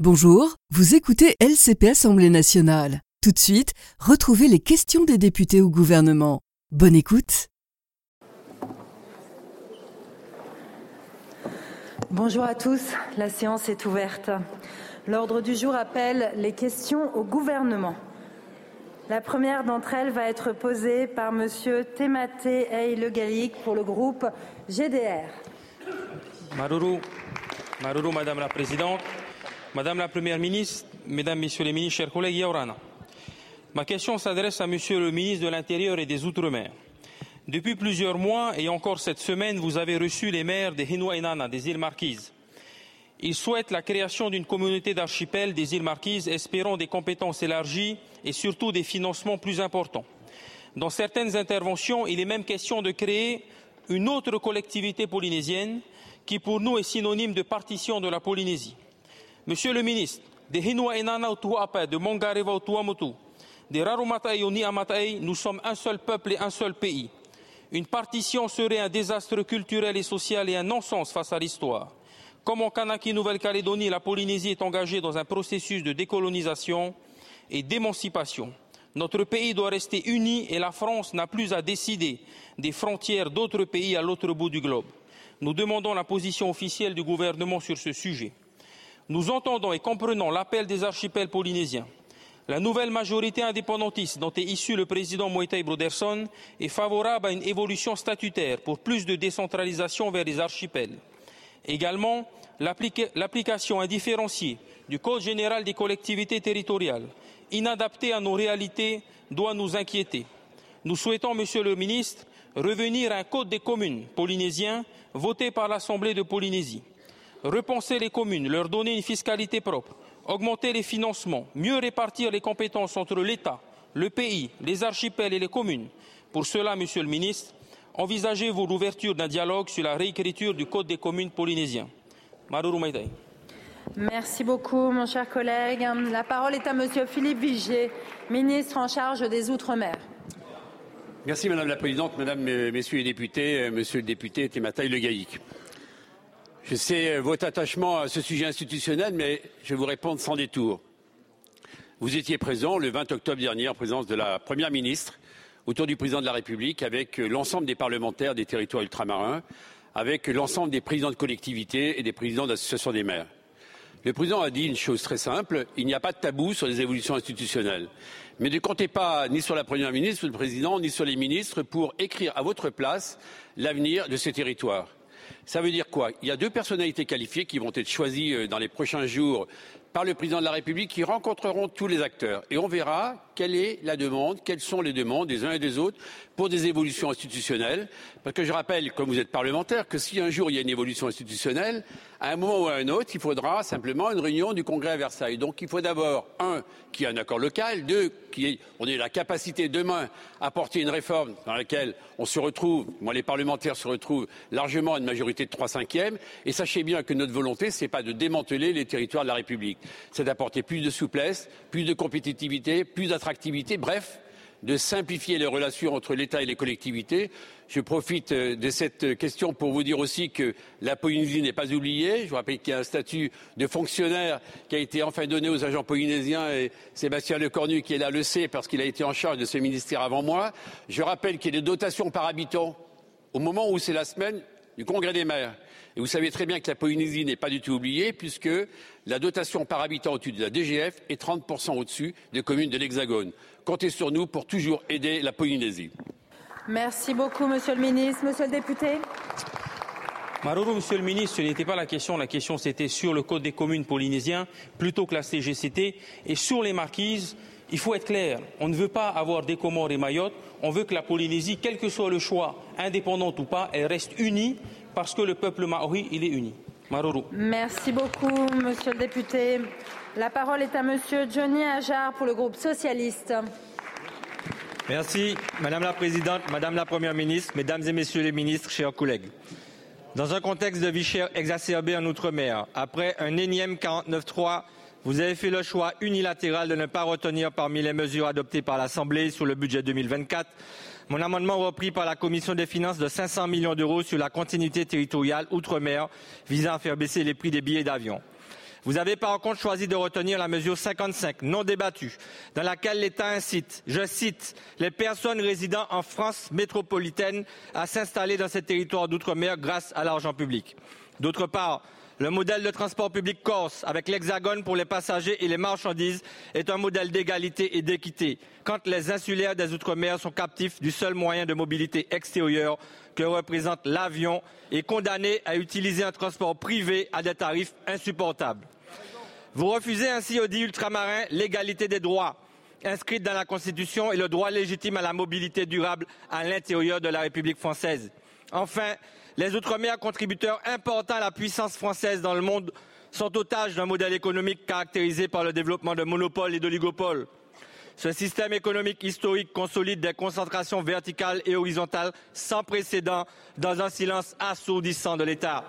Bonjour, vous écoutez LCP Assemblée nationale. Tout de suite, retrouvez les questions des députés au gouvernement. Bonne écoute. Bonjour à tous, la séance est ouverte. L'ordre du jour appelle les questions au gouvernement. La première d'entre elles va être posée par Monsieur Thématé Hey Le Gallic pour le groupe GDR. Maruru, Maruru, Madame la Présidente, Madame la Première ministre, Mesdames, Messieurs les ministres, chers collègues, Yaurana. Ma question s'adresse à Monsieur le ministre de l'Intérieur et des Outre-mer. Depuis plusieurs mois et encore cette semaine, vous avez reçu les maires des Hinua Inana, des îles Marquises. Ils souhaitent la création d'une communauté d'archipels des îles Marquises, espérant des compétences élargies et surtout des financements plus importants. Dans certaines interventions, il est même question de créer une autre collectivité polynésienne qui pour nous est synonyme de partition de la Polynésie. Monsieur le ministre, de Hinua Inana au Tuapa, de Mongareva Tuamotu, de Rarumatai au Niamatai, nous sommes un seul peuple et un seul pays. Une partition serait un désastre culturel et social et un non-sens face à l'histoire. Comme en Kanaki, Nouvelle-Calédonie, la Polynésie est engagée dans un processus de décolonisation et d'émancipation. Notre pays doit rester uni et la France n'a plus à décider des frontières d'autres pays à l'autre bout du globe. Nous demandons la position officielle du gouvernement sur ce sujet. Nous entendons et comprenons l'appel des archipels polynésiens. La nouvelle majorité indépendantiste dont est issu le président Moïtai Broderson est favorable à une évolution statutaire pour plus de décentralisation vers les archipels. Également, l'application indifférenciée du Code général des collectivités territoriales, inadaptée à nos réalités, doit nous inquiéter. Nous souhaitons, Monsieur le ministre, revenir à un Code des communes polynésiens voté par l'Assemblée de Polynésie. Repenser les communes, leur donner une fiscalité propre, augmenter les financements, mieux répartir les compétences entre l'État, le pays, les archipels et les communes. Pour cela, Monsieur le ministre, envisagez-vous l'ouverture d'un dialogue sur la réécriture du Code des communes polynésiens? Maruru Maïtai. Merci beaucoup, mon cher collègue. La parole est à Monsieur Philippe Vigier, ministre en charge des Outre-mer. Merci Madame la Présidente, Mesdames, Messieurs les députés, Monsieur le député Thémataï Le Gaïc. Je sais votre attachement à ce sujet institutionnel, mais je vais vous répondre sans détour. Vous étiez présent le 20 octobre dernier en présence de la Première ministre autour du président de la République avec l'ensemble des parlementaires des territoires ultramarins, avec l'ensemble des présidents de collectivités et des présidents d'associations des maires. Le président a dit une chose très simple, il n'y a pas de tabou sur les évolutions institutionnelles. Mais ne comptez pas ni sur la Première ministre, le Président, ni sur les ministres pour écrire à votre place l'avenir de ces territoires. Ça veut dire quoi? Il y a deux personnalités qualifiées qui vont être choisies dans les prochains jours par le président de la République qui rencontreront tous les acteurs. Et on verra quelle est la demande, quelles sont les demandes des uns et des autres pour des évolutions institutionnelles. Parce que je rappelle, comme vous êtes parlementaire, que si un jour il y a une évolution institutionnelle, à un moment ou à un autre, il faudra simplement une réunion du Congrès à Versailles. Donc il faut d'abord, un, qu'il y ait un accord local, deux, qu'on ait la capacité demain à porter une réforme dans laquelle on se retrouve, moi les parlementaires se retrouvent largement à une majorité de trois cinquièmes. Et sachez bien que notre volonté, ce n'est pas de démanteler les territoires de la République c'est d'apporter plus de souplesse, plus de compétitivité, plus d'attractivité, bref, de simplifier les relations entre l'État et les collectivités. Je profite de cette question pour vous dire aussi que la Polynésie n'est pas oubliée. Je vous rappelle qu'il y a un statut de fonctionnaire qui a été enfin donné aux agents polynésiens et Sébastien Lecornu qui est là le sait parce qu'il a été en charge de ce ministère avant moi. Je rappelle qu'il y a des dotations par habitant au moment où c'est la semaine du Congrès des maires. Et vous savez très bien que la Polynésie n'est pas du tout oubliée, puisque la dotation par habitant au-dessus de la DGF est 30% au-dessus des communes de l'Hexagone. Comptez sur nous pour toujours aider la Polynésie. Merci beaucoup, Monsieur le ministre. Monsieur le député. Maruru, Monsieur le ministre, ce n'était pas la question. La question, c'était sur le Code des communes polynésiens plutôt que la CGCT. Et sur les marquises, il faut être clair. On ne veut pas avoir des Comores et Mayotte. On veut que la Polynésie, quel que soit le choix, indépendante ou pas, elle reste unie parce que le peuple maori, il est uni. Merci beaucoup, monsieur le député. La parole est à monsieur Johnny Ajar pour le groupe socialiste. Merci, madame la présidente, madame la première ministre, mesdames et messieurs les ministres, chers collègues. Dans un contexte de vie chère exacerbée en Outre-mer, après un énième 49-3, vous avez fait le choix unilatéral de ne pas retenir parmi les mesures adoptées par l'Assemblée sur le budget 2024 mon amendement repris par la Commission des finances de 500 millions d'euros sur la continuité territoriale outre-mer visant à faire baisser les prix des billets d'avion. Vous avez par contre choisi de retenir la mesure 55, non débattue, dans laquelle l'État incite, je cite, les personnes résidant en France métropolitaine à s'installer dans ces territoires d'outre-mer grâce à l'argent public. D'autre part, le modèle de transport public corse, avec l'hexagone pour les passagers et les marchandises, est un modèle d'égalité et d'équité, quand les insulaires des Outre-mer sont captifs du seul moyen de mobilité extérieure que représente l'avion et condamnés à utiliser un transport privé à des tarifs insupportables. Vous refusez ainsi aux dits ultramarins l'égalité des droits inscrite dans la Constitution et le droit légitime à la mobilité durable à l'intérieur de la République française. Enfin, les Outre-mer, contributeurs importants à la puissance française dans le monde, sont otages d'un modèle économique caractérisé par le développement de monopoles et d'oligopoles. Ce système économique historique consolide des concentrations verticales et horizontales sans précédent dans un silence assourdissant de l'État.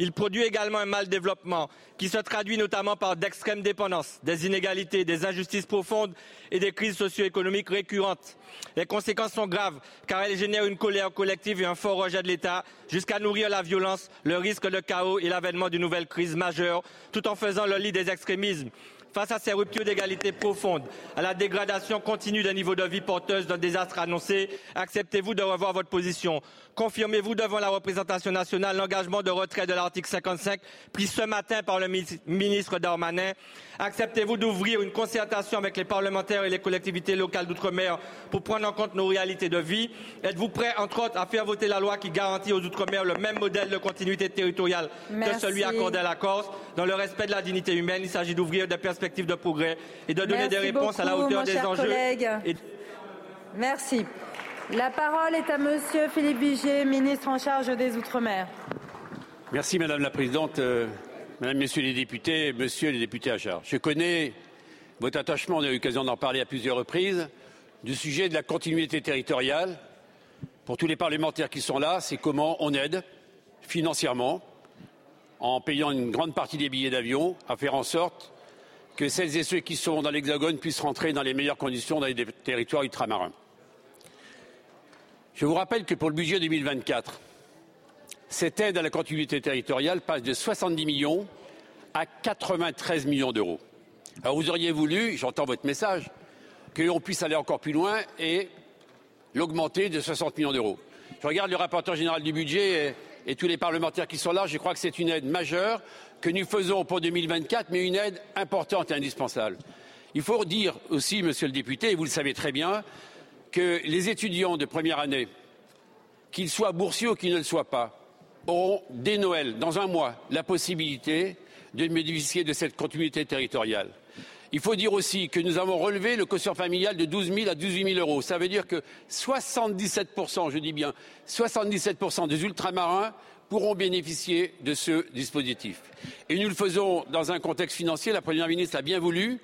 Il produit également un mal développement qui se traduit notamment par d'extrêmes dépendances, des inégalités, des injustices profondes et des crises socio-économiques récurrentes. Les conséquences sont graves car elles génèrent une colère collective et un fort rejet de l'État jusqu'à nourrir la violence, le risque de chaos et l'avènement d'une nouvelle crise majeure tout en faisant le lit des extrémismes. Face à ces ruptures d'égalité profondes, à la dégradation continue d'un niveau de vie porteuse d'un désastre annoncé, acceptez-vous de revoir votre position Confirmez-vous devant la représentation nationale l'engagement de retrait de l'article 55 pris ce matin par le ministre Darmanin? Acceptez-vous d'ouvrir une concertation avec les parlementaires et les collectivités locales d'outre-mer pour prendre en compte nos réalités de vie? Êtes-vous prêt, entre autres, à faire voter la loi qui garantit aux outre-mer le même modèle de continuité territoriale que celui accordé à la Corse? Dans le respect de la dignité humaine, il s'agit d'ouvrir des perspectives de progrès et de donner des réponses à la hauteur des enjeux. Merci. La parole est à Monsieur Philippe Vigier, ministre en charge des Outre-mer. Merci Madame la Présidente, euh, Mesdames, Messieurs les députés, Monsieur les députés à charge. Je connais votre attachement, on a eu l'occasion d'en parler à plusieurs reprises, du sujet de la continuité territoriale. Pour tous les parlementaires qui sont là, c'est comment on aide financièrement, en payant une grande partie des billets d'avion, à faire en sorte que celles et ceux qui sont dans l'Hexagone puissent rentrer dans les meilleures conditions dans les territoires ultramarins. Je vous rappelle que pour le budget 2024, cette aide à la continuité territoriale passe de 70 millions à 93 millions d'euros. Alors vous auriez voulu, j'entends votre message, qu'on puisse aller encore plus loin et l'augmenter de 60 millions d'euros. Je regarde le rapporteur général du budget et, et, tous les parlementaires qui sont là. Je crois que c'est une aide majeure que nous faisons pour 2024, mais une aide importante et indispensable. Il faut dire aussi, monsieur le député, et vous le savez très bien, que les étudiants de première année, qu'ils soient boursiers ou qu'ils ne le soient pas, auront dès Noël, dans un mois, la possibilité de bénéficier de cette continuité territoriale. Il faut dire aussi que nous avons relevé le quotient familial de 12 000 à 18 000 euros. Ça veut dire que 77% je dis bien 77% des ultramarins pourront bénéficier de ce dispositif. Et nous le faisons dans un contexte financier. La Première ministre a bien voulu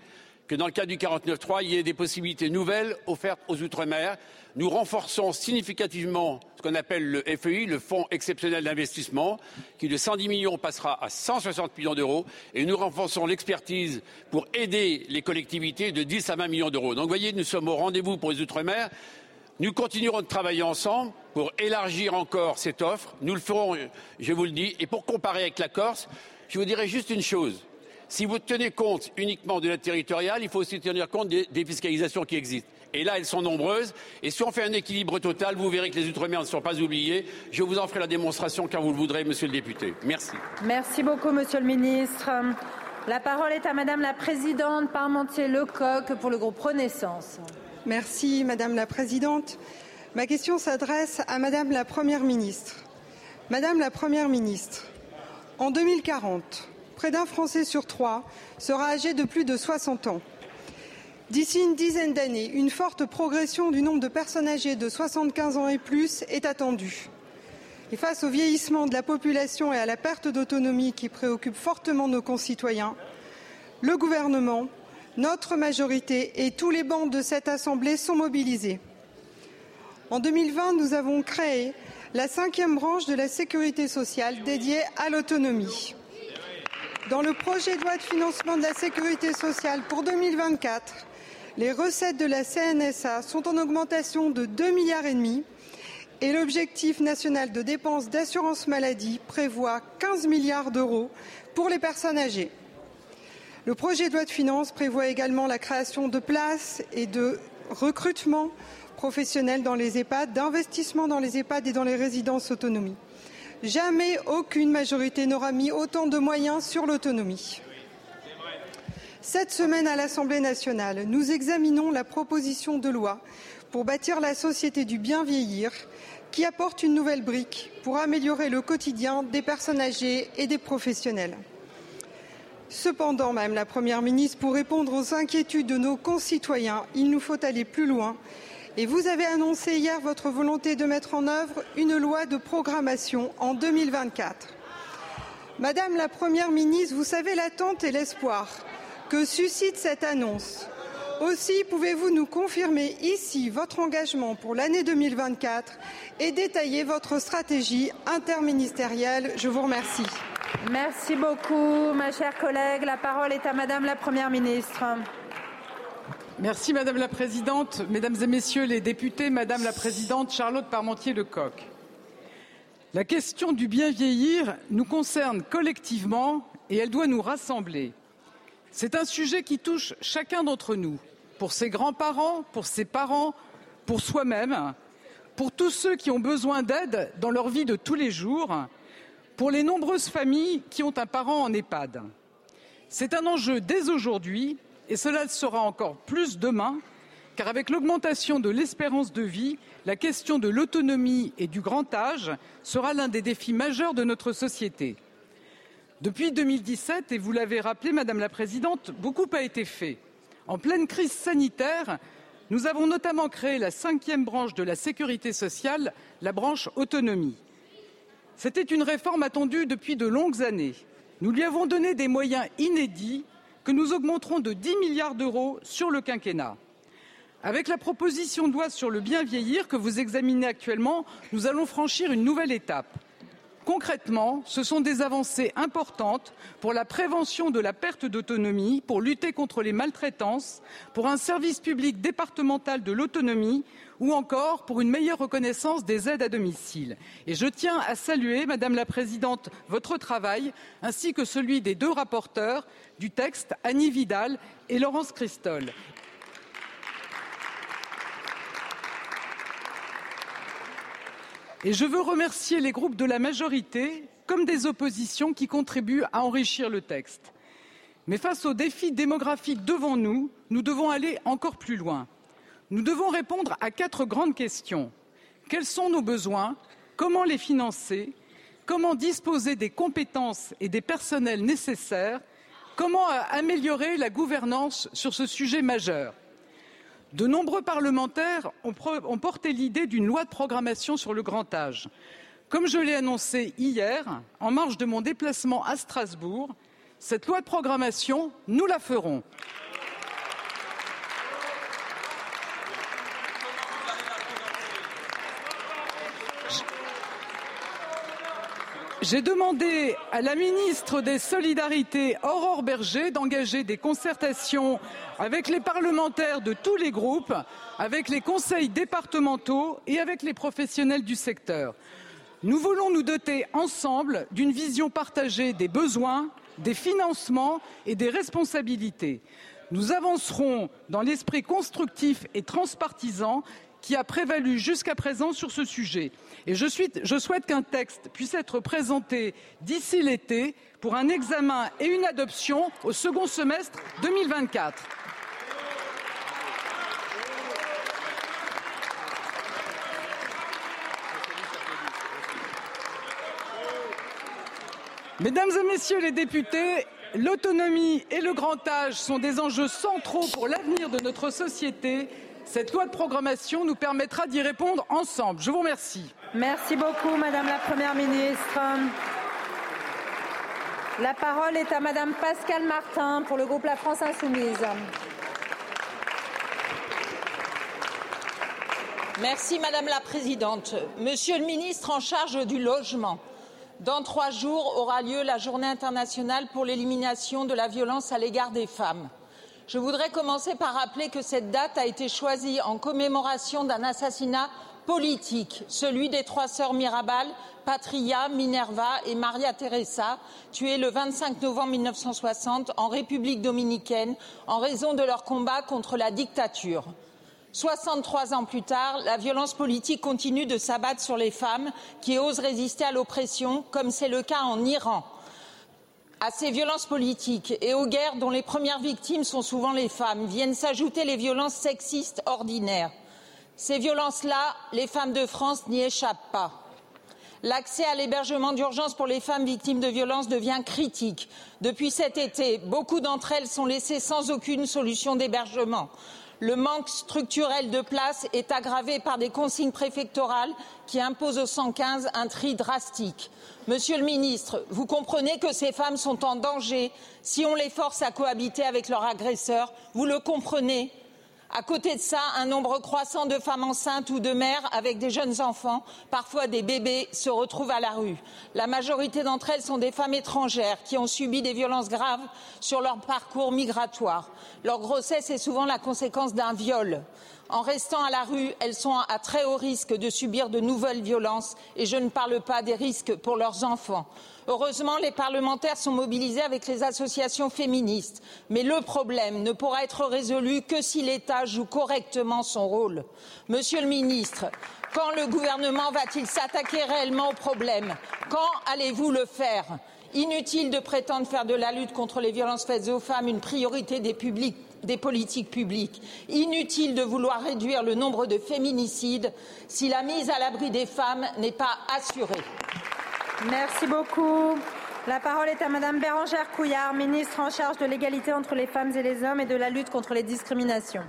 que dans le cadre du 49.3, il y ait des possibilités nouvelles offertes aux Outre-mer. Nous renforçons significativement ce qu'on appelle le FEI, le Fonds exceptionnel d'investissement, qui de 110 millions passera à 160 millions d'euros. Et nous renforçons l'expertise pour aider les collectivités de 10 à 20 millions d'euros. Donc, voyez, nous sommes au rendez-vous pour les Outre-mer. Nous continuerons de travailler ensemble pour élargir encore cette offre. Nous le ferons, je vous le dis. Et pour comparer avec la Corse, je vous dirais juste une chose. Si vous tenez compte uniquement de l'aide territoriale, il faut aussi tenir compte des défiscalisations qui existent. Et là, elles sont nombreuses. Et si on fait un équilibre total, vous verrez que les Outre-mer ne sont pas oubliés. Je vous en ferai la démonstration quand vous le voudrez, Monsieur le député. Merci. Merci beaucoup, Monsieur le ministre. La parole est à Madame la Présidente Parmentier-Lecoq pour le groupe Renaissance. Merci, Madame la Présidente. Ma question s'adresse à Madame la Première ministre. Madame la Première ministre, en 2040, près d'un Français sur trois sera âgé de plus de 60 ans. D'ici une dizaine d'années, une forte progression du nombre de personnes âgées de 75 ans et plus est attendue. Et face au vieillissement de la population et à la perte d'autonomie qui préoccupe fortement nos concitoyens, le gouvernement, notre majorité et tous les bancs de cette Assemblée sont mobilisés. En 2020, nous avons créé la cinquième branche de la sécurité sociale dédiée à l'autonomie. Dans le projet de loi de financement de la sécurité sociale pour 2024, les recettes de la CNSA sont en augmentation de 2 milliards et demi et l'objectif national de dépenses d'assurance maladie prévoit 15 milliards d'euros pour les personnes âgées. Le projet de loi de finances prévoit également la création de places et de recrutement professionnel dans les EHPAD, d'investissement dans les EHPAD et dans les résidences autonomie. Jamais aucune majorité n'aura mis autant de moyens sur l'autonomie. Cette semaine à l'Assemblée nationale, nous examinons la proposition de loi pour bâtir la société du bien vieillir qui apporte une nouvelle brique pour améliorer le quotidien des personnes âgées et des professionnels. Cependant, Madame la Première ministre, pour répondre aux inquiétudes de nos concitoyens, il nous faut aller plus loin. Et vous avez annoncé hier votre volonté de mettre en œuvre une loi de programmation en 2024. Madame la Première ministre, vous savez l'attente et l'espoir que suscite cette annonce. Aussi, pouvez-vous nous confirmer ici votre engagement pour l'année 2024 et détailler votre stratégie interministérielle? Je vous remercie. Merci beaucoup, ma chère collègue. La parole est à Madame la Première ministre. Merci Madame la Présidente, Mesdames et Messieurs les députés, Madame la Présidente Charlotte Parmentier-Lecoq. La question du bien vieillir nous concerne collectivement et elle doit nous rassembler. C'est un sujet qui touche chacun d'entre nous, pour ses grands-parents, pour ses parents, pour soi-même, pour tous ceux qui ont besoin d'aide dans leur vie de tous les jours, pour les nombreuses familles qui ont un parent en EHPAD. C'est un enjeu dès aujourd'hui et cela le sera encore plus demain, car avec l'augmentation de l'espérance de vie, la question de l'autonomie et du grand âge sera l'un des défis majeurs de notre société. Depuis 2017, et vous l'avez rappelé, Madame la Présidente, beaucoup a été fait. En pleine crise sanitaire, nous avons notamment créé la cinquième branche de la sécurité sociale, la branche autonomie. C'était une réforme attendue depuis de longues années. Nous lui avons donné des moyens inédits que nous augmenterons de 10 milliards d'euros sur le quinquennat. Avec la proposition de loi sur le bien vieillir que vous examinez actuellement, nous allons franchir une nouvelle étape. Concrètement, ce sont des avancées importantes pour la prévention de la perte d'autonomie, pour lutter contre les maltraitances, pour un service public départemental de l'autonomie ou encore pour une meilleure reconnaissance des aides à domicile. Et je tiens à saluer, Madame la Présidente, votre travail ainsi que celui des deux rapporteurs du texte, Annie Vidal et Laurence Christol. Et je veux remercier les groupes de la majorité comme des oppositions qui contribuent à enrichir le texte. Mais face aux défis démographiques devant nous, nous devons aller encore plus loin. Nous devons répondre à quatre grandes questions. Quels sont nos besoins? Comment les financer? Comment disposer des compétences et des personnels nécessaires? Comment améliorer la gouvernance sur ce sujet majeur? De nombreux parlementaires ont porté l'idée d'une loi de programmation sur le grand âge. Comme je l'ai annoncé hier, en marge de mon déplacement à Strasbourg, cette loi de programmation, nous la ferons. J'ai demandé à la ministre des Solidarités, Aurore Berger, d'engager des concertations avec les parlementaires de tous les groupes, avec les conseils départementaux et avec les professionnels du secteur. Nous voulons nous doter ensemble d'une vision partagée des besoins, des financements et des responsabilités. Nous avancerons dans l'esprit constructif et transpartisan qui a prévalu jusqu'à présent sur ce sujet. Et je, je souhaite qu'un texte puisse être présenté d'ici l'été pour un examen et une adoption au second semestre 2024. Mesdames et Messieurs les députés, l'autonomie et le grand âge sont des enjeux centraux pour l'avenir de notre société cette loi de programmation nous permettra d'y répondre ensemble. Je vous remercie. Merci beaucoup, Madame la Première ministre. La parole est à Madame Pascale Martin pour le groupe La France Insoumise. Merci Madame la Présidente. Monsieur le ministre en charge du logement, dans trois jours aura lieu la journée internationale pour l'élimination de la violence à l'égard des femmes. Je voudrais commencer par rappeler que cette date a été choisie en commémoration d'un assassinat politique, celui des trois sœurs Mirabal, Patria, Minerva et Maria Teresa, tuées le 25 novembre 1960 en République dominicaine en raison de leur combat contre la dictature. 63 ans plus tard, la violence politique continue de s'abattre sur les femmes qui osent résister à l'oppression, comme c'est le cas en Iran. À ces violences politiques et aux guerres dont les premières victimes sont souvent les femmes viennent s'ajouter les violences sexistes ordinaires. Ces violences-là, les femmes de France n'y échappent pas. L'accès à l'hébergement d'urgence pour les femmes victimes de violences devient critique. Depuis cet été, beaucoup d'entre elles sont laissées sans aucune solution d'hébergement. Le manque structurel de places est aggravé par des consignes préfectorales qui imposent aux 115 un tri drastique. Monsieur le ministre, vous comprenez que ces femmes sont en danger si on les force à cohabiter avec leurs agresseurs. Vous le comprenez à côté de ça, un nombre croissant de femmes enceintes ou de mères avec des jeunes enfants, parfois des bébés, se retrouvent à la rue. La majorité d'entre elles sont des femmes étrangères qui ont subi des violences graves sur leur parcours migratoire. Leur grossesse est souvent la conséquence d'un viol. En restant à la rue, elles sont à très haut risque de subir de nouvelles violences et je ne parle pas des risques pour leurs enfants. Heureusement, les parlementaires sont mobilisés avec les associations féministes. Mais le problème ne pourra être résolu que si l'État joue correctement son rôle. Monsieur le ministre, quand le gouvernement va-t-il s'attaquer réellement au problème? Quand allez-vous le faire? Inutile de prétendre faire de la lutte contre les violences faites aux femmes une priorité des, des politiques publiques. Inutile de vouloir réduire le nombre de féminicides si la mise à l'abri des femmes n'est pas assurée. Merci beaucoup. La parole est à Madame Bérangère Couillard, ministre en charge de l'égalité entre les femmes et les hommes et de la lutte contre les discriminations.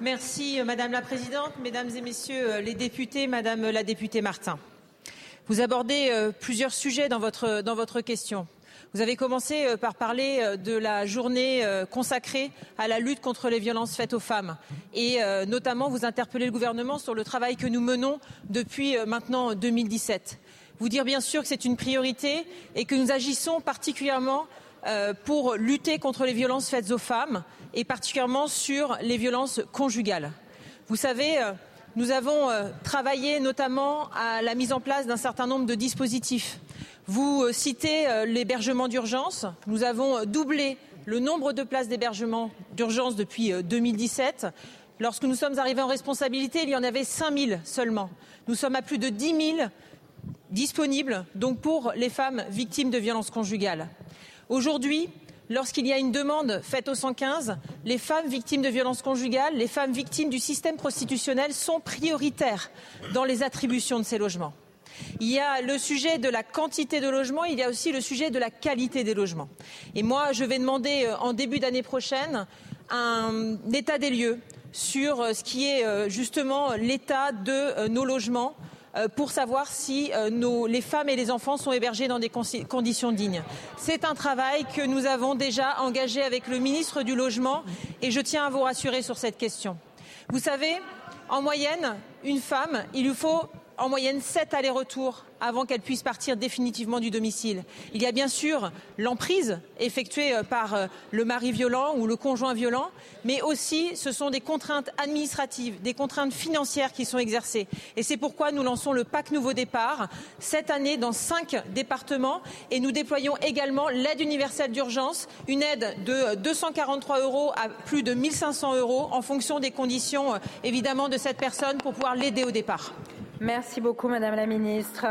Merci euh, Madame la Présidente, Mesdames et Messieurs euh, les députés, Madame la députée Martin. Vous abordez euh, plusieurs sujets dans votre, dans votre question. Vous avez commencé par parler de la journée consacrée à la lutte contre les violences faites aux femmes et notamment vous interpellez le gouvernement sur le travail que nous menons depuis maintenant 2017 vous dire bien sûr que c'est une priorité et que nous agissons particulièrement euh, pour lutter contre les violences faites aux femmes et particulièrement sur les violences conjugales. Vous savez, euh, nous avons euh, travaillé notamment à la mise en place d'un certain nombre de dispositifs. Vous citez l'hébergement d'urgence. Nous avons doublé le nombre de places d'hébergement d'urgence depuis 2017. Lorsque nous sommes arrivés en responsabilité, il y en avait 5 000 seulement. Nous sommes à plus de 10 000 disponible donc pour les femmes victimes de violences conjugales. Aujourd'hui, lorsqu'il y a une demande faite au 115, les femmes victimes de violences conjugales, les femmes victimes du système prostitutionnel sont prioritaires dans les attributions de ces logements. Il y a le sujet de la quantité de logements, il y a aussi le sujet de la qualité des logements. Et moi, je vais demander euh, en début d'année prochaine un état des lieux sur euh, ce qui est euh, justement l'état de nos logements pour savoir si euh, les femmes et les enfants sont hébergés dans des conditions dignes. C'est un travail que nous avons déjà engagé avec le ministre du Logement et je tiens à vous rassurer sur cette question. Vous savez, en moyenne, une femme, il lui faut en moyenne sept allers-retours avant qu'elle puisse partir définitivement du domicile. Il y a bien sûr l'emprise effectuée euh, par euh, le mari violent ou le conjoint violent, mais aussi ce sont des contraintes administratives, des contraintes financières qui sont exercées. Et c'est pourquoi nous lançons le PAC Nouveau Départ cette année dans cinq départements et nous déployons également l'aide universelle d'urgence, une aide de 243 euros à plus de 1500 euros en fonction des conditions euh, évidemment de cette personne pour pouvoir l'aider au départ. Merci beaucoup, Madame la Ministre.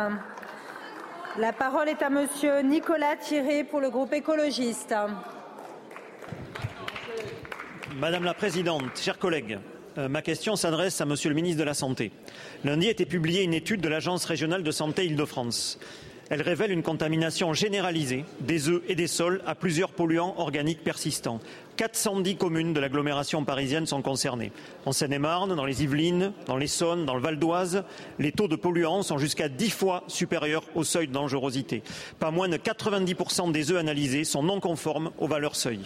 La parole est à Monsieur Nicolas Thierry pour le groupe écologiste. Madame la Présidente, chers collègues, euh, ma question s'adresse à Monsieur le ministre de la Santé. Lundi a été publiée une étude de l'Agence régionale de santé Île-de-France. Elle révèle une contamination généralisée des œufs et des sols à plusieurs polluants organiques persistants. 410 communes de l'agglomération parisienne sont concernées. En Seine-et-Marne, dans les Yvelines, dans l'Essonne, dans le Val d'Oise, les taux de polluants sont jusqu'à 10 fois supérieurs au seuil de dangerosité. Pas moins de 90% des œufs analysés sont non conformes aux valeurs seuil.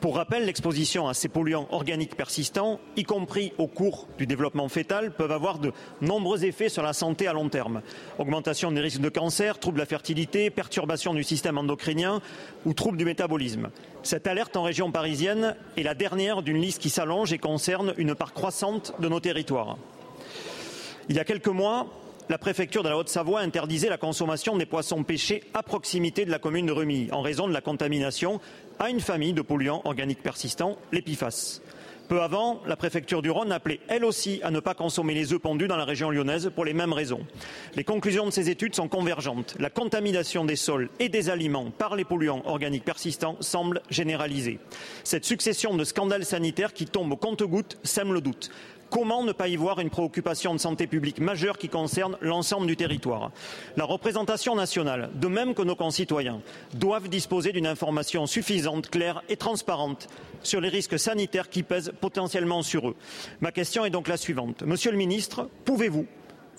Pour rappel, l'exposition à ces polluants organiques persistants, y compris au cours du développement fœtal, peuvent avoir de nombreux effets sur la santé à long terme. Augmentation des risques de cancer, troubles de la fertilité, perturbation du système endocrinien ou troubles du métabolisme. Cette alerte en région parisienne est la dernière d'une liste qui s'allonge et concerne une part croissante de nos territoires. Il y a quelques mois, la préfecture de la Haute-Savoie interdisait la consommation des poissons pêchés à proximité de la commune de Remy en raison de la contamination à une famille de polluants organiques persistants, PFAS. Peu avant, la préfecture du Rhône appelait elle aussi à ne pas consommer les œufs pondus dans la région lyonnaise pour les mêmes raisons. Les conclusions de ces études sont convergentes. La contamination des sols et des aliments par les polluants organiques persistants semble généralisée. Cette succession de scandales sanitaires qui tombent au compte-gouttes sème le doute. Comment ne pas y voir une préoccupation de santé publique majeure qui concerne l'ensemble du territoire? La représentation nationale, de même que nos concitoyens, doivent disposer d'une information suffisante, claire et transparente sur les risques sanitaires qui pèsent potentiellement sur eux. Ma question est donc la suivante. Monsieur le ministre, pouvez-vous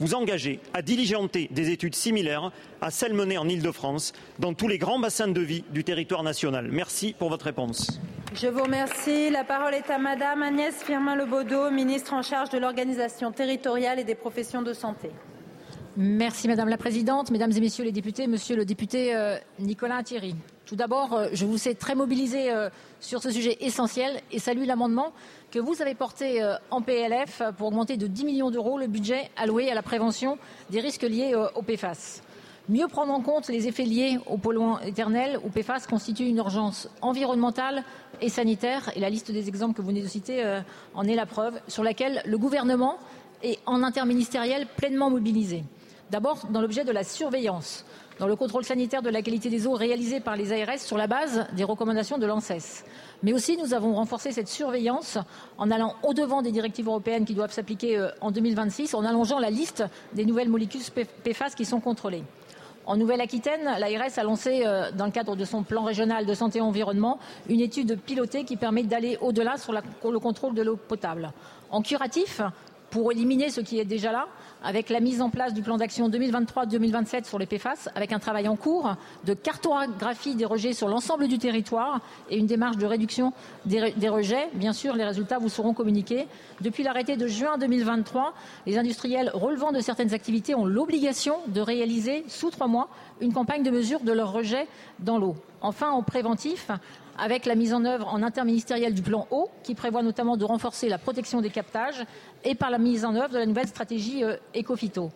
vous engager à diligenter des études similaires à celles menées en Ile-de-France dans tous les grands bassins de vie du territoire national Merci pour votre réponse. Je vous remercie. La parole est à Madame Agnès Firmin-Lebaudot, ministre en charge de l'organisation territoriale et des professions de santé. Merci Madame la Présidente, Mesdames et Messieurs les députés, Monsieur le député euh, Nicolas Thierry. Tout d'abord, euh, je vous sais très mobilisé euh, sur ce sujet essentiel et salue l'amendement que vous avez porté en PLF pour augmenter de 10 millions d'euros le budget alloué à la prévention des risques liés au PFAS. Mieux prendre en compte les effets liés aux polluants éternels ou PFAS constitue une urgence environnementale et sanitaire, et la liste des exemples que vous venez de citer en est la preuve, sur laquelle le gouvernement est en interministériel pleinement mobilisé. D'abord, dans l'objet de la surveillance, dans le contrôle sanitaire de la qualité des eaux réalisé par les ARS sur la base des recommandations de l'ANSES. Mais aussi, nous avons renforcé cette surveillance en allant au-devant des directives européennes qui doivent s'appliquer euh, en 2026, en allongeant la liste des nouvelles molécules PFAS qui sont contrôlées. En Nouvelle-Aquitaine, l'ARS a lancé, euh, dans le cadre de son plan régional de santé et environnement, une étude pilotée qui permet d'aller au-delà sur le contrôle de l'eau potable. En curatif, pour éliminer ce qui est déjà là, avec la mise en place du plan d'action 2023-2027 sur les PFAS, avec un travail en cours de cartographie des rejets sur l'ensemble du territoire et une démarche de réduction des, rejets. Bien sûr, les résultats vous seront communiqués. Depuis l'arrêté de juin 2023, les industriels relevant de certaines activités ont l'obligation de réaliser sous trois mois une campagne de mesure de leurs rejets dans l'eau. Enfin, en préventif, avec la mise en œuvre en interministériel du plan eau, qui prévoit notamment de renforcer la protection des captages, et par la mise en œuvre de la nouvelle stratégie euh, Ecofito.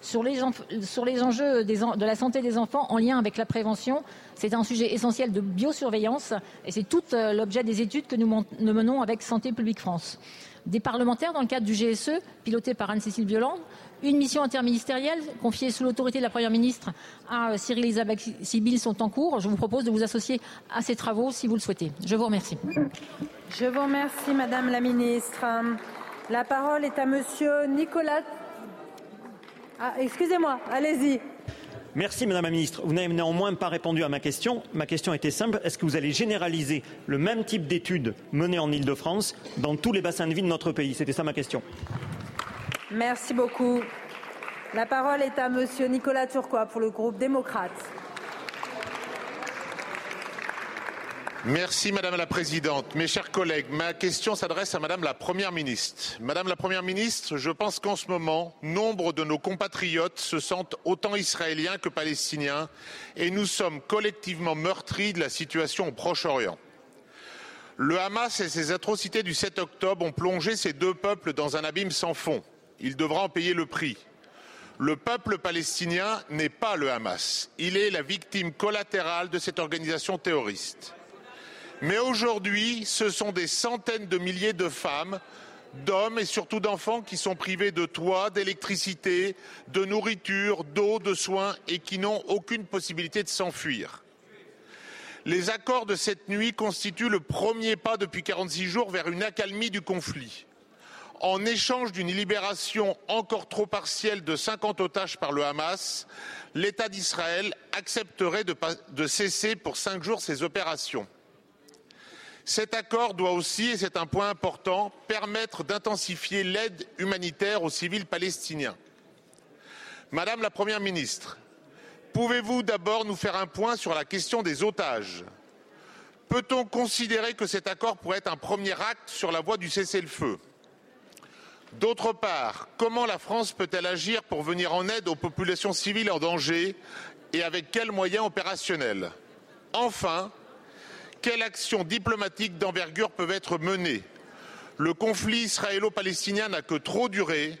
Sur les, enjeux de la santé des enfants en lien avec la prévention, c'est un sujet essentiel de biosurveillance et c'est tout euh, l'objet des études que nous menons avec Santé publique France. Des parlementaires, dans le cadre du GSE, piloté par Anne-Cécile Violand, une mission interministérielle confiée sous l'autorité de la Première ministre à euh, Cyril Elisabeth Sibyl sont en cours. Je vous propose de vous associer à ces travaux si vous le souhaitez. Je vous remercie. Je vous remercie, Madame la Ministre. La parole est à Monsieur Nicolas. Ah, excusez-moi, allez-y. Merci Madame la Ministre. Vous n'avez néanmoins pas répondu à ma question. Ma question était simple. Est-ce que vous allez généraliser le même type d'études menées en Ile-de-France dans tous les bassins de vie de notre pays? C'était ça ma question. Merci beaucoup. La parole est à Monsieur Nicolas Turquois pour le groupe démocrate. Merci Madame la Présidente. Mes chers collègues, ma question s'adresse à Madame la Première ministre. Madame la Première ministre, je pense qu'en ce moment, nombre de nos compatriotes se sentent autant israéliens que palestiniens et nous sommes collectivement meurtris de la situation au Proche-Orient. Le Hamas et ses atrocités du 7 octobre ont plongé ces deux peuples dans un abîme sans fond il devra en payer le prix. Le peuple palestinien n'est pas le Hamas. Il est la victime collatérale de cette organisation terroriste. Mais aujourd'hui, ce sont des centaines de milliers de femmes, d'hommes et surtout d'enfants qui sont privés de toit, d'électricité, de nourriture, d'eau, de soins et qui n'ont aucune possibilité de s'enfuir. Les accords de cette nuit constituent le premier pas depuis 46 jours vers une accalmie du conflit en échange d'une libération encore trop partielle de 50 otages par le Hamas, l'État d'Israël accepterait de, cesser pour cinq jours ses opérations. Cet accord doit aussi, et c'est un point important, permettre d'intensifier l'aide humanitaire aux civils palestiniens. Madame la Première ministre, pouvez-vous d'abord nous faire un point sur la question des otages? Peut-on considérer que cet accord pourrait être un premier acte sur la voie du cessez-le-feu? D'autre part, comment la France peut-elle agir pour venir en aide aux populations civiles en danger et avec quels moyens opérationnels? Enfin, quelles actions diplomatiques d'envergure peuvent être menées Le conflit israélo-palestinien n'a que trop duré.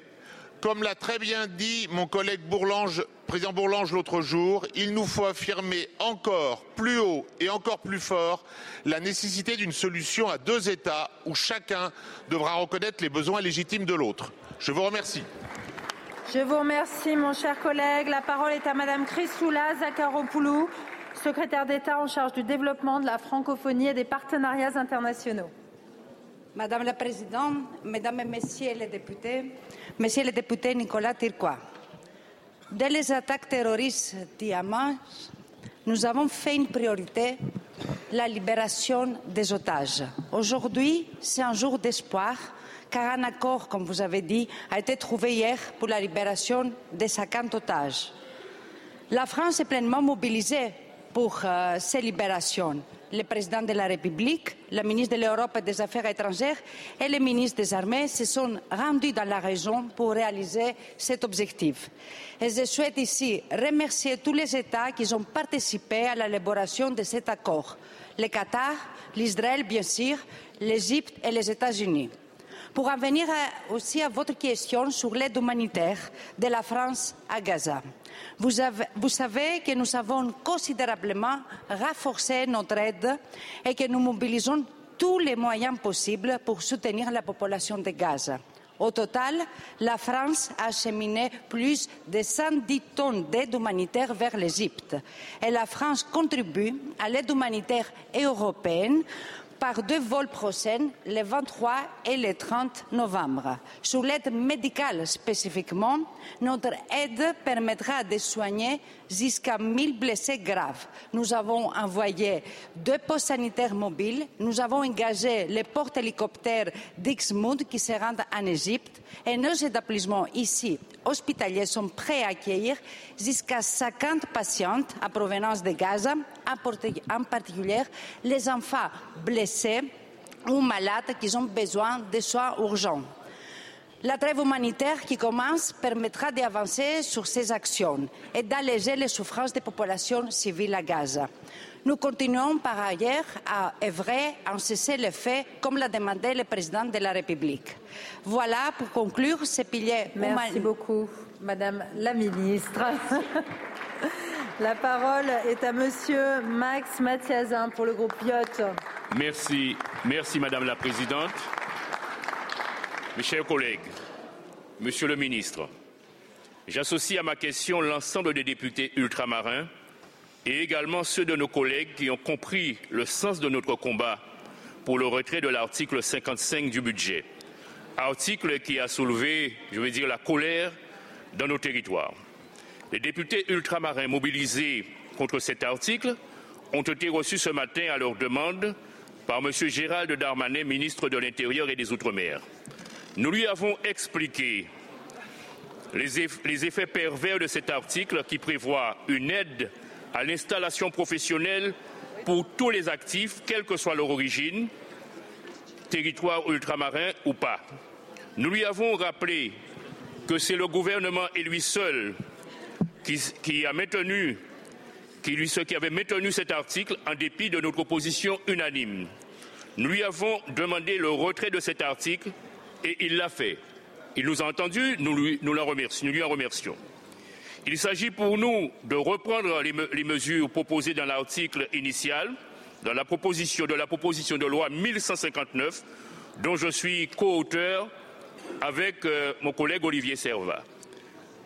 Comme l'a très bien dit mon collègue Bourlange, président Bourlange l'autre jour, il nous faut affirmer encore plus haut et encore plus fort la nécessité d'une solution à deux États où chacun devra reconnaître les besoins légitimes de l'autre. Je vous remercie. Je vous remercie, mon cher collègue. La parole est à Madame Chrysoula Zakharopoulou, secrétaire d'État en charge du développement de la francophonie et des partenariats internationaux. Madame la Présidente, Mesdames et Messieurs les députés, Monsieur le député Nicolas Turquois, dès les attaques terroristes d'Iamas, nous avons fait une priorité la libération des otages. Aujourd'hui, c'est un jour d'espoir car un accord, comme vous avez dit, a été trouvé hier pour la libération des 50 otages. La France est pleinement mobilisée pour euh, ces libérations le président de la République, la ministre de l'Europe et des Affaires étrangères et le ministre des Armées se sont rendus dans la région pour réaliser cet objectif. Et je souhaite ici remercier tous les États qui ont participé à l'élaboration de cet accord. Le Qatar, l'Israël, bien sûr, l'Égypte et les États-Unis. Pour en venir aussi à votre question sur l'aide humanitaire de la France à Gaza. Vous, savez que nous avons considérablement renforcé notre aide et que nous mobilisons tous les moyens possibles pour soutenir la population de Gaza. Au total, la France a acheminé plus de 110 tonnes d'aide humanitaire vers l'Égypte. Et la France contribue à l'aide humanitaire européenne par deux vols prochains, le 23 et le 30 novembre. Sur l'aide médicale spécifiquement, notre aide permettra de soigner jusqu'à 1000 blessés graves. Nous avons envoyé deux postes sanitaires mobiles. Nous avons engagé les porte-hélicoptères d'Ixmoud qui se rendent en Égypte. Et nos établissements ici, hospitaliers, sont prêts à accueillir jusqu'à 50 patientes en provenance de Gaza, en particulier les enfants blessés ou malades qui ont besoin de soins urgents. La trêve humanitaire qui commence permettra d'avancer sur ces actions et d'alléger les souffrances des populations civiles à Gaza. Nous continuons par ailleurs à œuvrer en cesser le fait comme l'a demandé le président de la République. Voilà pour conclure ce pilier. Merci beaucoup, Madame la Ministre. la parole est à Monsieur Max Mathiazin pour le groupe IOT. Merci, merci Madame la Présidente. Mes chers collègues, Monsieur le ministre, j'associe à ma question l'ensemble des députés ultramarins et également ceux de nos collègues qui ont compris le sens de notre combat pour le retrait de l'article 55 du budget. Article qui a soulevé, je veux dire, la colère dans nos territoires. Les députés ultramarins mobilisés contre cet article ont été reçus ce matin à leur demande par M. Gérald Darmanin, ministre de l'Intérieur et des Outre-mer. Nous lui avons expliqué les, effets pervers de cet article qui prévoit une aide à l'installation professionnelle pour tous les actifs, quelle que soit leur origine, territoire ultramarin ou pas. Nous lui avons rappelé que c'est le gouvernement et lui seul qui, qui avait maintenu cet article en dépit de notre opposition unanime. Nous lui avons demandé le retrait de cet article et il l'a fait. Il nous a entendus, nous lui, en remercions. Il s'agit pour nous de reprendre les, mesures proposées dans l'article initial, dans la proposition de la proposition de loi 1159, dont je suis co-auteur avec euh, mon collègue Olivier Servat.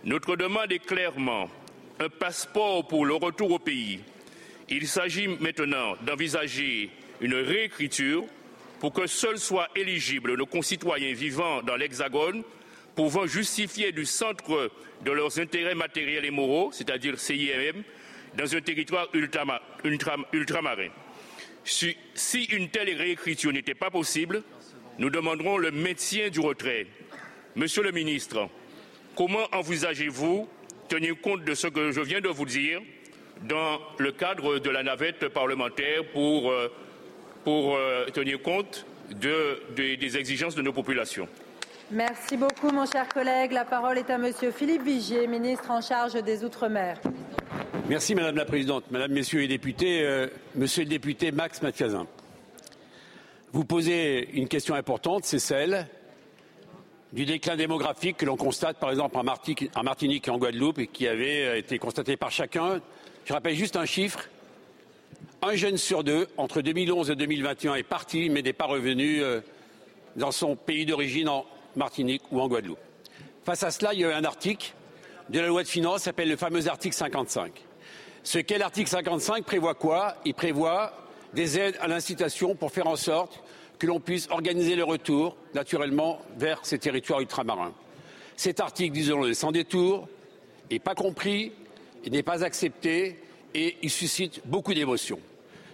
Notre demande est clairement un passeport pour le retour au pays. Il s'agit maintenant d'envisager une réécriture pour que seuls soient éligibles nos concitoyens vivant dans l'Hexagone, pouvant justifier du centre de leurs intérêts matériels et moraux, c'est-à-dire CIMM, dans un territoire ultramarin. Si, une telle réécriture n'était pas possible, nous demanderons le maintien du retrait. Monsieur le ministre, comment envisagez-vous tenir compte de ce que je viens de vous dire dans le cadre de la navette parlementaire pour euh, pour euh, tenir compte des exigences de nos populations. Merci beaucoup, mon cher collègue. La parole est à Monsieur Philippe Vigier, ministre en charge des Outre-mer. Merci, Madame la Présidente. Mesdames, Messieurs les députés, euh, Monsieur le député Max Mathiazin, vous posez une question importante, c'est celle du déclin démographique que l'on constate par exemple en Martinique et en Guadeloupe et qui avait euh, été constaté par chacun. Je rappelle juste un chiffre. Un jeune sur deux, entre 2011 et 2021, est parti mais n'est pas revenu euh, dans son pays d'origine en Martinique ou en Guadeloupe. Face à cela, il y a eu un article de la loi de finances s'appelle le fameux article 55. Ce qu'est l'article 55 prévoit quoi? Il prévoit des aides à l'incitation pour faire en sorte que l'on puisse organiser le retour, naturellement, vers ces territoires ultramarins. Cet article, disons-le, sans détour, n'est pas compris, n'est pas accepté et il suscite beaucoup d'émotions.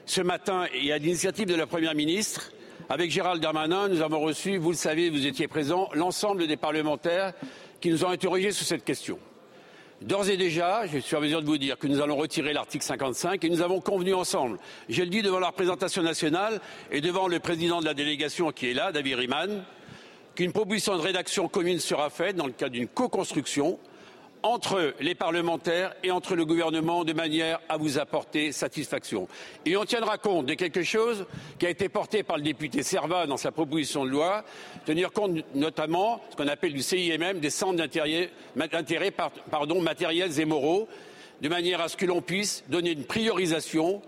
Ce matin, et à l'initiative de la Première ministre, avec Gérald Darmanin, nous avons reçu, vous le savez, vous étiez présents, l'ensemble des parlementaires qui nous ont interrogés sur cette question. D'ores et déjà, je suis en mesure de vous dire que nous allons retirer l'article 55 et nous avons convenu ensemble, je le dis devant la représentation nationale et devant le président de la délégation qui est là, David Riemann, qu'une proposition de rédaction commune sera faite dans le cadre d'une co-construction entre les parlementaires et entre le gouvernement de manière à vous apporter satisfaction. Et on tiendra compte de quelque chose qui a été porté par le député Servat dans sa proposition de loi, tenir compte notamment ce qu'on appelle du CIMM, des centres d'intérêt matériels et moraux, de manière à ce que l'on puisse donner une priorisation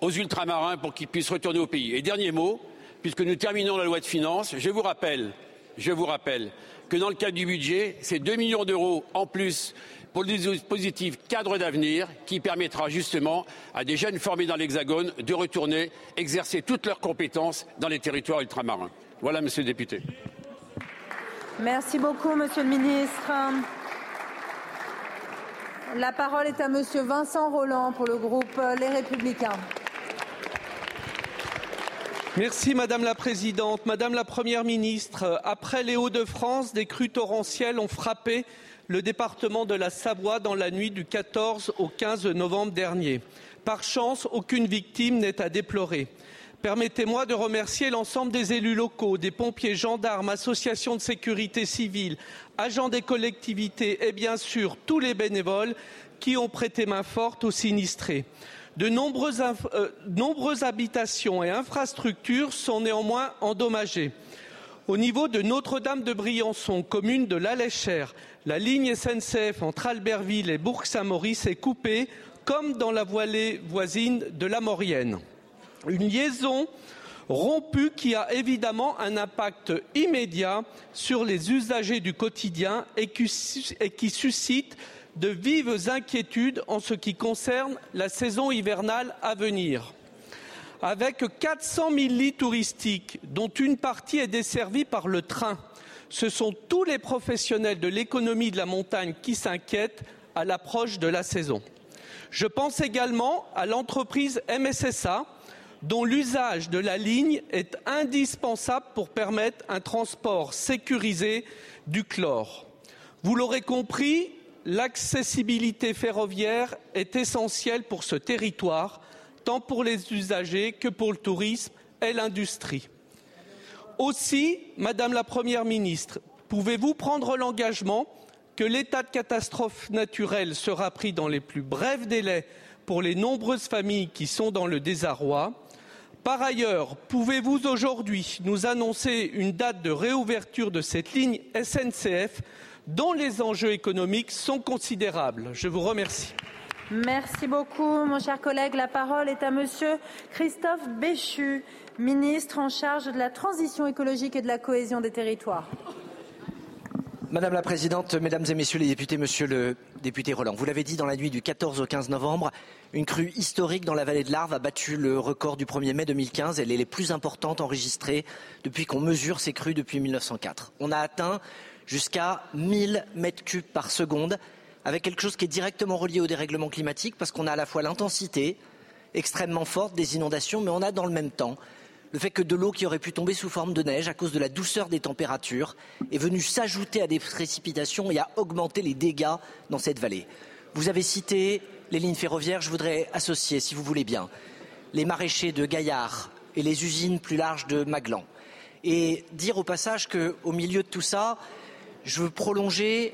aux ultramarins pour qu'ils puissent retourner au pays. Et dernier mot, puisque nous terminons la loi de finances, je vous rappelle, je vous rappelle que dans le cadre du budget, c'est 2 millions d'euros en plus pour le dispositif cadre d'avenir qui permettra justement à des jeunes formés dans l'Hexagone de retourner exercer toutes leurs compétences dans les territoires ultramarins. Voilà, monsieur le député. Merci beaucoup, monsieur le ministre. La parole est à monsieur Vincent Roland pour le groupe Les Républicains. Merci Madame la Présidente. Madame la Première ministre, après les Hauts-de-France, des crues torrentielles ont frappé le département de la Savoie dans la nuit du 14 au 15 novembre dernier. Par chance, aucune victime n'est à déplorer. Permettez-moi de remercier l'ensemble des élus locaux, des pompiers, gendarmes, associations de sécurité civile, agents des collectivités et bien sûr tous les bénévoles qui ont prêté main forte aux sinistrés. De euh, nombreuses, habitations et infrastructures sont néanmoins endommagées. Au niveau de Notre-Dame de Briançon, commune de l'Aléchère, la ligne SNCF entre Albertville et Bourg-Saint-Maurice est coupée, comme dans la vallée voisine de la Maurienne. Une liaison rompue qui a évidemment un impact immédiat sur les usagers du quotidien et qui suscite de vives inquiétudes en ce qui concerne la saison hivernale à venir. Avec 400 000 lits touristiques, dont une partie est desservie par le train, ce sont tous les professionnels de l'économie de la montagne qui s'inquiètent à l'approche de la saison. Je pense également à l'entreprise MSSA, dont l'usage de la ligne est indispensable pour permettre un transport sécurisé du chlore. Vous l'aurez compris, l'accessibilité ferroviaire est essentielle pour ce territoire, tant pour les usagers que pour le tourisme et l'industrie. Aussi, Madame la Première ministre, pouvez-vous prendre l'engagement que l'état de catastrophe naturelle sera pris dans les plus brefs délais pour les nombreuses familles qui sont dans le désarroi? Par ailleurs, pouvez-vous aujourd'hui nous annoncer une date de réouverture de cette ligne SNCF dont les enjeux économiques sont considérables. Je vous remercie. Merci beaucoup, mon cher collègue. La parole est à Monsieur Christophe Béchu, ministre en charge de la transition écologique et de la cohésion des territoires. Madame la Présidente, Mesdames et Messieurs les députés, Monsieur le député Roland, vous l'avez dit, dans la nuit du 14 au 15 novembre, une crue historique dans la vallée de l'Arve a battu le record du 1er mai 2015. Elle est les plus importante enregistrée depuis qu'on mesure ces crues depuis 1904. On a atteint jusqu'à 1000 mètres cubes par seconde, avec quelque chose qui est directement relié au dérèglement climatique, parce qu'on a à la fois l'intensité extrêmement forte des inondations, mais on a dans le même temps le fait que de l'eau qui aurait pu tomber sous forme de neige à cause de la douceur des températures est venue s'ajouter à des précipitations et à augmenter les dégâts dans cette vallée. Vous avez cité les lignes ferroviaires, je voudrais associer, si vous voulez bien, les maraîchers de Gaillard et les usines plus larges de Maglan. Et dire au passage qu'au milieu de tout ça, je veux prolonger,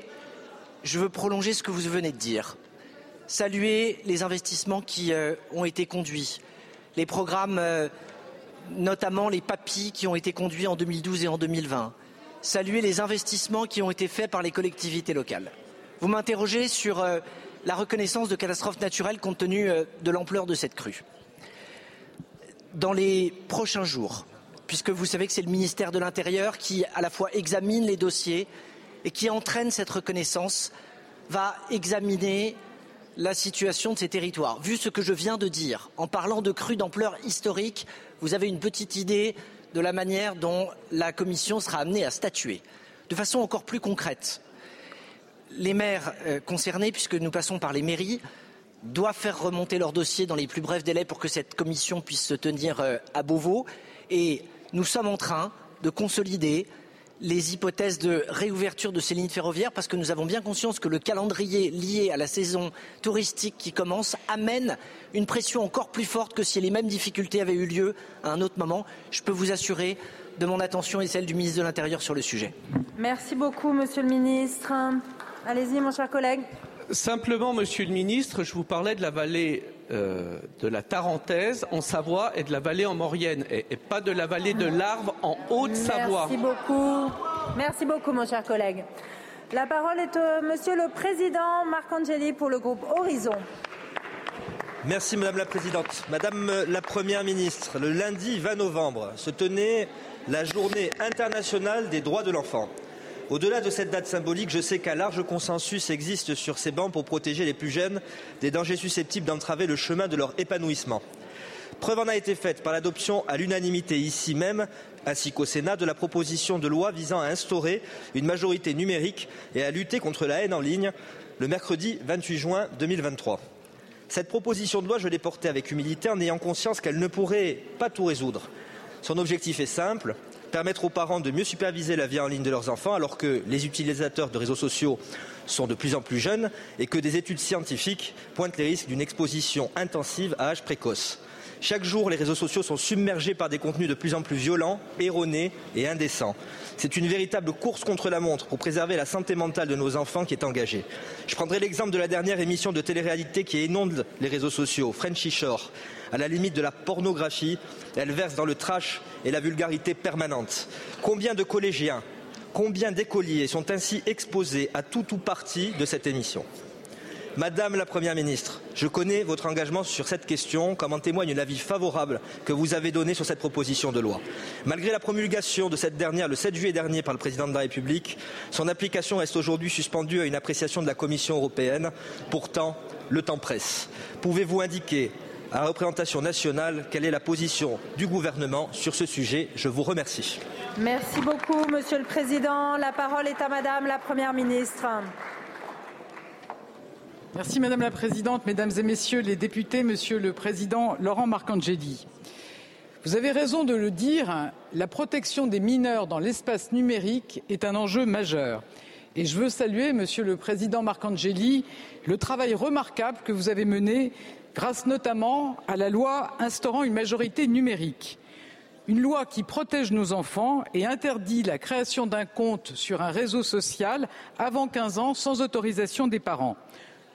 ce que vous venez de dire. Saluer les investissements qui euh, ont été conduits, les programmes, euh, notamment les papis qui ont été conduits en 2012 et en 2020, saluer les investissements qui ont été faits par les collectivités locales. Vous m'interrogez sur euh, la reconnaissance de catastrophes naturelles compte tenu de l'ampleur de cette crue. Dans les prochains jours, puisque vous savez que c'est le ministère de l'Intérieur qui à la fois examine les dossiers et qui entraîne cette reconnaissance, va examiner la situation de ces territoires. Vu ce que je viens de dire, en parlant de crues d'ampleur historique, vous avez une petite idée de la manière dont la Commission sera amenée à statuer. De façon encore plus concrète, les maires euh, concernés, puisque nous passons par les mairies, doivent faire remonter leur dossier dans les plus brefs délais pour que cette commission puisse se tenir euh, à Beauvau. Et nous sommes en train de consolider les hypothèses de réouverture de ces lignes ferroviaires parce que nous avons bien conscience que le calendrier lié à la saison touristique qui commence amène une pression encore plus forte que si les mêmes difficultés avaient eu lieu à un autre moment. Je peux vous assurer de mon attention et celle du ministre de l'Intérieur sur le sujet. Merci beaucoup, Monsieur le Ministre. Allez-y, mon cher collègue. Simplement, Monsieur le Ministre, je vous parlais de la vallée euh, de la Tarentaise en Savoie et de la vallée en Maurienne, et, et pas de la vallée de l'Arve en Haute-Savoie. Merci beaucoup. Merci beaucoup, mon cher collègue. La parole est au Monsieur le Président Marc Angeli pour le groupe Horizon. Merci Madame la Présidente. Madame la Première ministre, le lundi 20 novembre se tenait la journée internationale des droits de l'enfant. Au-delà de cette date symbolique, je sais qu'un large consensus existe sur ces bancs pour protéger les plus jeunes des dangers susceptibles d'entraver le chemin de leur épanouissement. Preuve en a été faite par l'adoption à l'unanimité ici même, ainsi qu'au Sénat, de la proposition de loi visant à instaurer une majorité numérique et à lutter contre la haine en ligne le mercredi 28 juin 2023. Cette proposition de loi, je l'ai portée avec humilité en ayant conscience qu'elle ne pourrait pas tout résoudre. Son objectif est simple permettre aux parents de mieux superviser la vie en ligne de leurs enfants alors que les utilisateurs de réseaux sociaux sont de plus en plus jeunes et que des études scientifiques pointent les risques d'une exposition intensive à âge précoce. Chaque jour, les réseaux sociaux sont submergés par des contenus de plus en plus violents, erronés et indécents. C'est une véritable course contre la montre pour préserver la santé mentale de nos enfants qui est engagée. Je prendrai l'exemple de la dernière émission de télé-réalité qui inonde les réseaux sociaux, Frenchy Shore. À la limite de la pornographie, elle verse dans le trash et la vulgarité permanente. Combien de collégiens, combien d'écoliers sont ainsi exposés à tout ou partie de cette émission? Madame la Première ministre, je connais votre engagement sur cette question, comme en témoigne l'avis favorable que vous avez donné sur cette proposition de loi. Malgré la promulgation de cette dernière le 7 juillet dernier par le président de la République, son application reste aujourd'hui suspendue à une appréciation de la Commission européenne. Pourtant, le temps presse. Pouvez-vous indiquer à la représentation nationale quelle est la position du gouvernement sur ce sujet? Je vous remercie. Merci beaucoup, Monsieur le Président. La parole est à Madame la Première ministre. Merci Madame la Présidente, Mesdames et Messieurs les députés, Monsieur le Président Laurent Marcangeli. Vous avez raison de le dire, la protection des mineurs dans l'espace numérique est un enjeu majeur. Et je veux saluer, Monsieur le Président Marcangeli, le travail remarquable que vous avez mené grâce notamment à la loi instaurant une majorité numérique. Une loi qui protège nos enfants et interdit la création d'un compte sur un réseau social avant 15 ans sans autorisation des parents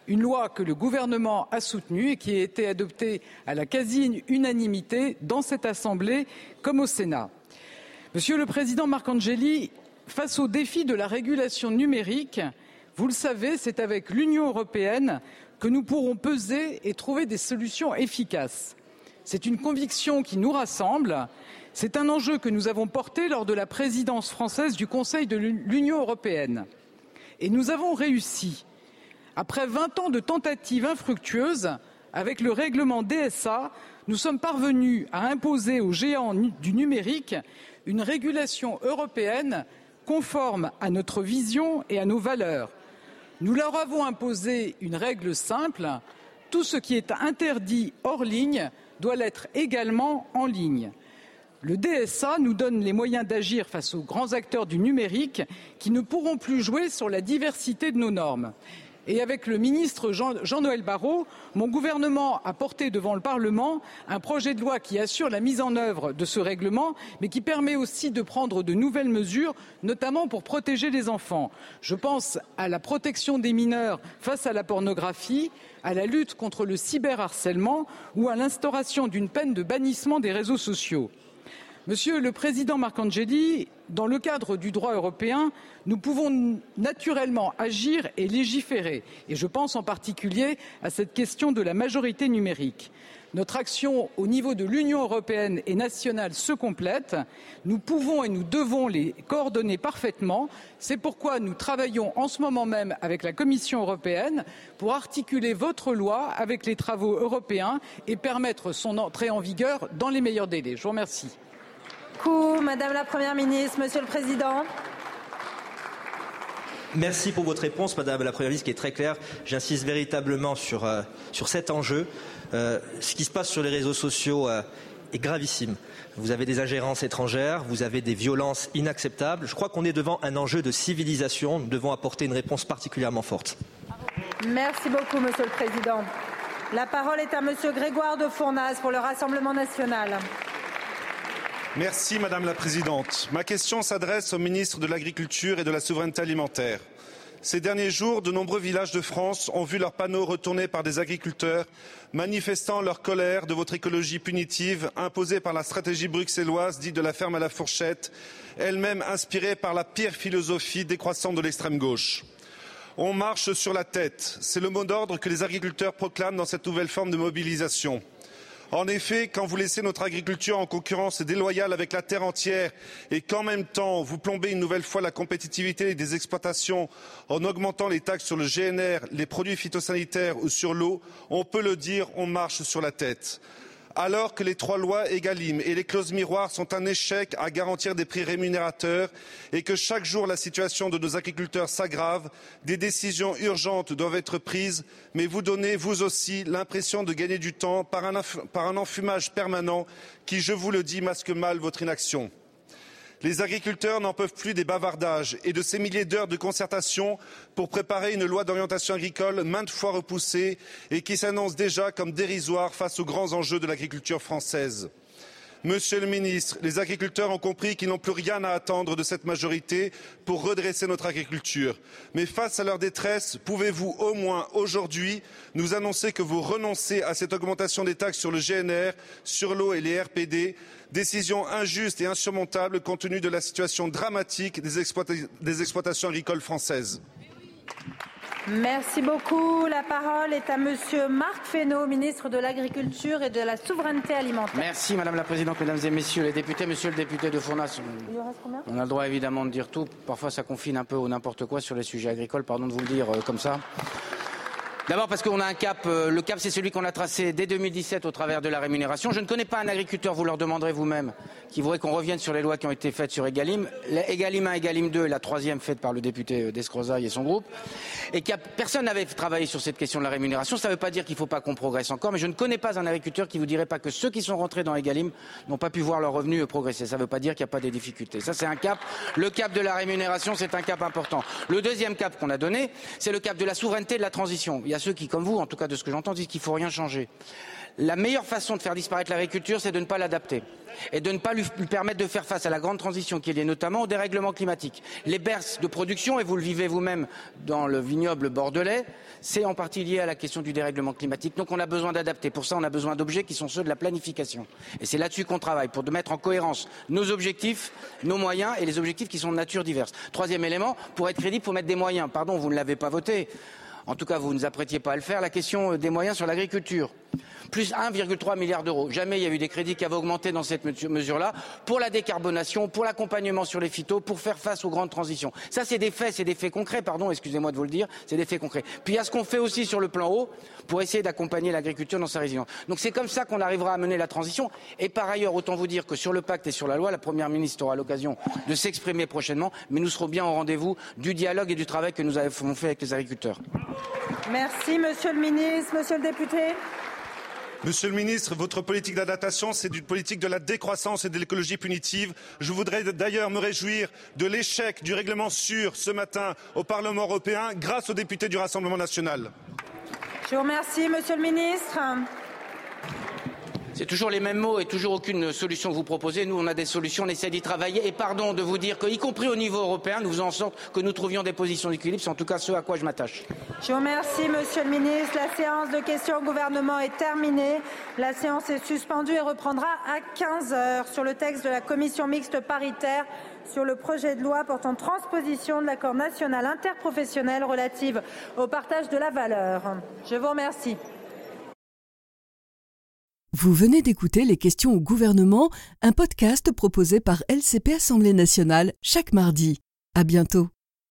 une loi que le gouvernement a soutenue et qui a été adoptée à la quasi-unanimité dans cette Assemblée comme au Sénat. Monsieur le Président Marcangeli, face au défi de la régulation numérique, vous le savez, c'est avec l'Union européenne que nous pourrons peser et trouver des solutions efficaces. C'est une conviction qui nous rassemble. C'est un enjeu que nous avons porté lors de la présidence française du Conseil de l'Union européenne. Et nous avons réussi après 20 ans de tentatives infructueuses, avec le règlement DSA, nous sommes parvenus à imposer aux géants du numérique une régulation européenne conforme à notre vision et à nos valeurs. Nous leur avons imposé une règle simple tout ce qui est interdit hors ligne doit l'être également en ligne. Le DSA nous donne les moyens d'agir face aux grands acteurs du numérique qui ne pourront plus jouer sur la diversité de nos normes avec le ministre Jean-Noël Barrot, mon gouvernement a porté devant le Parlement un projet de loi qui assure la mise en œuvre de ce règlement, mais qui permet aussi de prendre de nouvelles mesures, notamment pour protéger les enfants. Je pense à la protection des mineurs face à la pornographie, à la lutte contre le cyberharcèlement ou à l'instauration d'une peine de bannissement des réseaux sociaux. Monsieur le Président Marcangeli, dans le cadre du droit européen, nous pouvons naturellement agir et légiférer, et je pense en particulier à cette question de la majorité numérique. Notre action au niveau de l'Union européenne et nationale se complète. Nous pouvons et nous devons les coordonner parfaitement. C'est pourquoi nous travaillons en ce moment même avec la Commission européenne pour articuler votre loi avec les travaux européens et permettre son entrée en vigueur dans les meilleurs délais. Je vous remercie. Madame la Première ministre, Monsieur le Président. Merci pour votre réponse, Madame la Première ministre, qui est très claire. J'insiste véritablement sur, euh, sur cet enjeu. Euh, ce qui se passe sur les réseaux sociaux euh, est gravissime. Vous avez des ingérences étrangères, vous avez des violences inacceptables. Je crois qu'on est devant un enjeu de civilisation. Nous devons apporter une réponse particulièrement forte. Merci beaucoup, Monsieur le Président. La parole est à Monsieur Grégoire de Fournas pour le Rassemblement national. Merci Madame la Présidente. Ma question s'adresse au ministre de l'Agriculture et de la Souveraineté alimentaire. Ces derniers jours, de nombreux villages de France ont vu leurs panneaux retournés par des agriculteurs manifestant leur colère de votre écologie punitive imposée par la stratégie bruxelloise dite de la ferme à la fourchette, elle-même inspirée par la pire philosophie décroissante de l'extrême gauche. On marche sur la tête, c'est le mot d'ordre que les agriculteurs proclament dans cette nouvelle forme de mobilisation. En effet, quand vous laissez notre agriculture en concurrence déloyale avec la terre entière et qu'en même temps vous plombez une nouvelle fois la compétitivité des exploitations en augmentant les taxes sur le GNR, les produits phytosanitaires ou sur l'eau, on peut le dire, on marche sur la tête alors que les trois lois Egalim et les clauses miroirs sont un échec à garantir des prix rémunérateurs et que chaque jour la situation de nos agriculteurs s'aggrave, des décisions urgentes doivent être prises, mais vous donnez, vous aussi, l'impression de gagner du temps par un, par un enfumage permanent qui, je vous le dis, masque mal votre inaction. Les agriculteurs n'en peuvent plus des bavardages et de ces milliers d'heures de concertation pour préparer une loi d'orientation agricole maintes fois repoussée et qui s'annonce déjà comme dérisoire face aux grands enjeux de l'agriculture française. Monsieur le ministre, les agriculteurs ont compris qu'ils n'ont plus rien à attendre de cette majorité pour redresser notre agriculture. Mais face à leur détresse, pouvez-vous au moins aujourd'hui nous annoncer que vous renoncez à cette augmentation des taxes sur le GNR, sur l'eau et les RPD, décision injuste et insurmontable compte tenu de la situation dramatique des, exploitations agricoles françaises Merci beaucoup. La parole est à Monsieur Marc Fesneau, ministre de l'Agriculture et de la Souveraineté alimentaire. Merci Madame la Présidente, Mesdames et Messieurs les députés, Monsieur le député de Fournas. On a le droit évidemment de dire tout. Parfois ça confine un peu au n'importe quoi sur les sujets agricoles, pardon de vous le dire euh, comme ça. D'abord parce qu'on a un cap, euh, le cap c'est celui qu'on a tracé dès 2017 au travers de la rémunération. Je ne connais pas un agriculteur, vous leur demanderez vous-même, qui voudrait qu'on revienne sur les lois qui ont été faites sur Egalim. Egalim 1, Egalim 2, la troisième faite par le député euh, Descrozaille et son groupe. Et que personne n'avait travaillé sur cette question de la rémunération. Ça ne veut pas dire qu'il ne faut pas qu'on progresse encore, mais je ne connais pas un agriculteur qui vous dirait pas que ceux qui sont rentrés dans Egalim n'ont pas pu voir leurs revenus progresser. Ça ne veut pas dire qu'il n'y a pas des difficultés. Ça c'est un cap. Le cap de la rémunération, c'est un cap important. Le deuxième cap qu'on a donné, c'est le cap de la souveraineté et de la transition. Il y a ceux qui, comme vous, en tout cas de ce que j'entends, disent qu'il ne faut rien changer. La meilleure façon de faire disparaître l'agriculture, c'est de ne pas l'adapter et de ne pas lui permettre de faire face à la grande transition qui est liée notamment au dérèglement climatique. Les berces de production, et vous le vivez vous-même dans le vignoble bordelais, c'est en partie lié à la question du dérèglement climatique. Donc on a besoin d'adapter. Pour ça, on a besoin d'objets qui sont ceux de la planification. Et c'est là-dessus qu'on travaille, pour mettre en cohérence nos objectifs, nos moyens et les objectifs qui sont de nature diverse. Troisième élément, pour être crédible, il faut mettre des moyens. Pardon, vous ne l'avez pas voté en tout cas vous ne vous apprêtiez pas à le faire, la question des moyens sur l'agriculture. Plus 1,3 milliard d'euros. Jamais il y a eu des crédits qui avaient augmenté dans cette mesure-là pour la décarbonation, pour l'accompagnement sur les phytos, pour faire face aux grandes transitions. Ça, c'est des faits, c'est des faits concrets, pardon, excusez-moi de vous le dire, c'est des faits concrets. Puis il y a ce qu'on fait aussi sur le plan haut pour essayer d'accompagner l'agriculture dans sa résilience. Donc c'est comme ça qu'on arrivera à mener la transition. Et par ailleurs, autant vous dire que sur le pacte et sur la loi, la Première ministre aura l'occasion de s'exprimer prochainement, mais nous serons bien au rendez-vous du dialogue et du travail que nous avons fait avec les agriculteurs. Merci, Monsieur le Ministre. Monsieur le député. Monsieur le ministre, votre politique d'adaptation, c'est une politique de la décroissance et de l'écologie punitive. Je voudrais d'ailleurs me réjouir de l'échec du règlement sûr ce matin au Parlement européen grâce aux députés du Rassemblement national. Je vous remercie, Monsieur le ministre. C'est toujours les mêmes mots et toujours aucune solution que vous proposez. Nous, on a des solutions, on essaie d'y travailler. Et pardon de vous dire que, y compris au niveau européen, nous faisons en sorte que nous trouvions des positions d'équilibre. C'est en tout cas ce à quoi je m'attache. Je vous remercie, Monsieur le Ministre. La séance de questions au gouvernement est terminée. La séance est suspendue et reprendra à 15 heures sur le texte de la commission mixte paritaire sur le projet de loi portant transposition de l'accord national interprofessionnel relatif au partage de la valeur. Je vous remercie. Vous venez d'écouter Les questions au gouvernement, un podcast proposé par LCP Assemblée nationale chaque mardi. À bientôt.